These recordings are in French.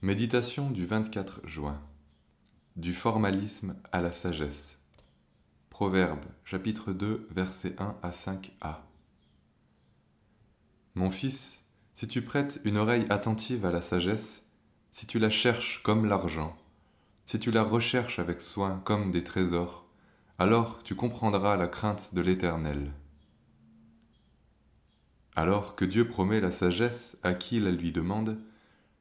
Méditation du 24 juin. Du formalisme à la sagesse. Proverbe, chapitre 2, versets 1 à 5a. Mon fils, si tu prêtes une oreille attentive à la sagesse, si tu la cherches comme l'argent, si tu la recherches avec soin comme des trésors, alors tu comprendras la crainte de l'Éternel. Alors que Dieu promet la sagesse à qui la lui demande,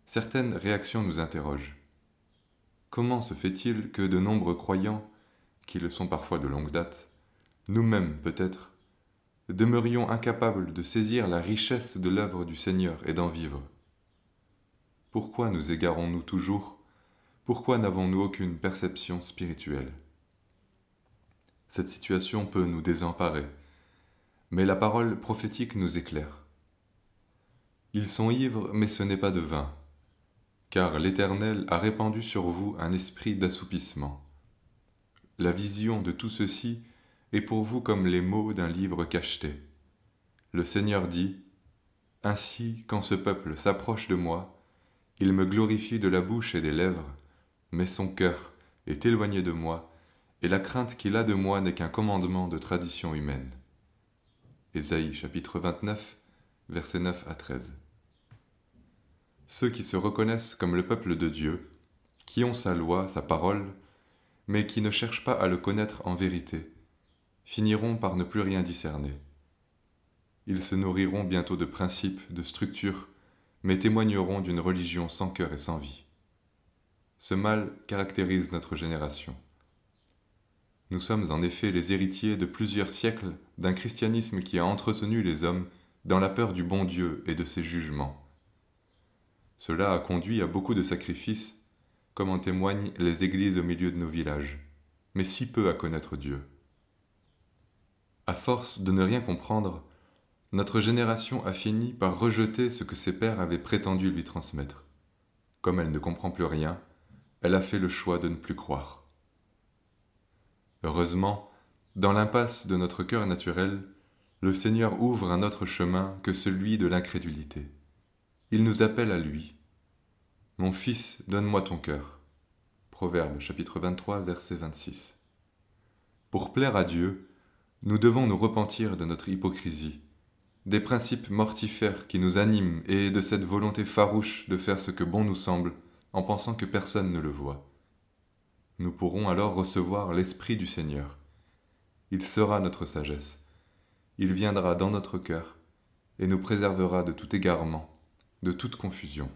certaines réactions nous interrogent. Comment se fait-il que de nombreux croyants, qui le sont parfois de longue date, nous-mêmes peut-être, demeurions incapables de saisir la richesse de l'œuvre du Seigneur et d'en vivre? Pourquoi nous égarons-nous toujours? Pourquoi n'avons-nous aucune perception spirituelle? Cette situation peut nous désemparer, mais la parole prophétique nous éclaire. Ils sont ivres, mais ce n'est pas de vin car l'Éternel a répandu sur vous un esprit d'assoupissement. La vision de tout ceci est pour vous comme les mots d'un livre cacheté. Le Seigneur dit, Ainsi, quand ce peuple s'approche de moi, il me glorifie de la bouche et des lèvres, mais son cœur est éloigné de moi, et la crainte qu'il a de moi n'est qu'un commandement de tradition humaine. Ésaïe chapitre 29, versets 9 à 13 ceux qui se reconnaissent comme le peuple de Dieu, qui ont sa loi, sa parole, mais qui ne cherchent pas à le connaître en vérité, finiront par ne plus rien discerner. Ils se nourriront bientôt de principes, de structures, mais témoigneront d'une religion sans cœur et sans vie. Ce mal caractérise notre génération. Nous sommes en effet les héritiers de plusieurs siècles d'un christianisme qui a entretenu les hommes dans la peur du bon Dieu et de ses jugements cela a conduit à beaucoup de sacrifices, comme en témoignent les églises au milieu de nos villages, mais si peu à connaître Dieu. À force de ne rien comprendre, notre génération a fini par rejeter ce que ses pères avaient prétendu lui transmettre. Comme elle ne comprend plus rien, elle a fait le choix de ne plus croire. Heureusement, dans l'impasse de notre cœur naturel, le Seigneur ouvre un autre chemin que celui de l'incrédulité. Il nous appelle à lui. Mon fils, donne-moi ton cœur. Proverbe chapitre 23 verset 26. Pour plaire à Dieu, nous devons nous repentir de notre hypocrisie, des principes mortifères qui nous animent et de cette volonté farouche de faire ce que bon nous semble en pensant que personne ne le voit. Nous pourrons alors recevoir l'Esprit du Seigneur. Il sera notre sagesse. Il viendra dans notre cœur et nous préservera de tout égarement de toute confusion.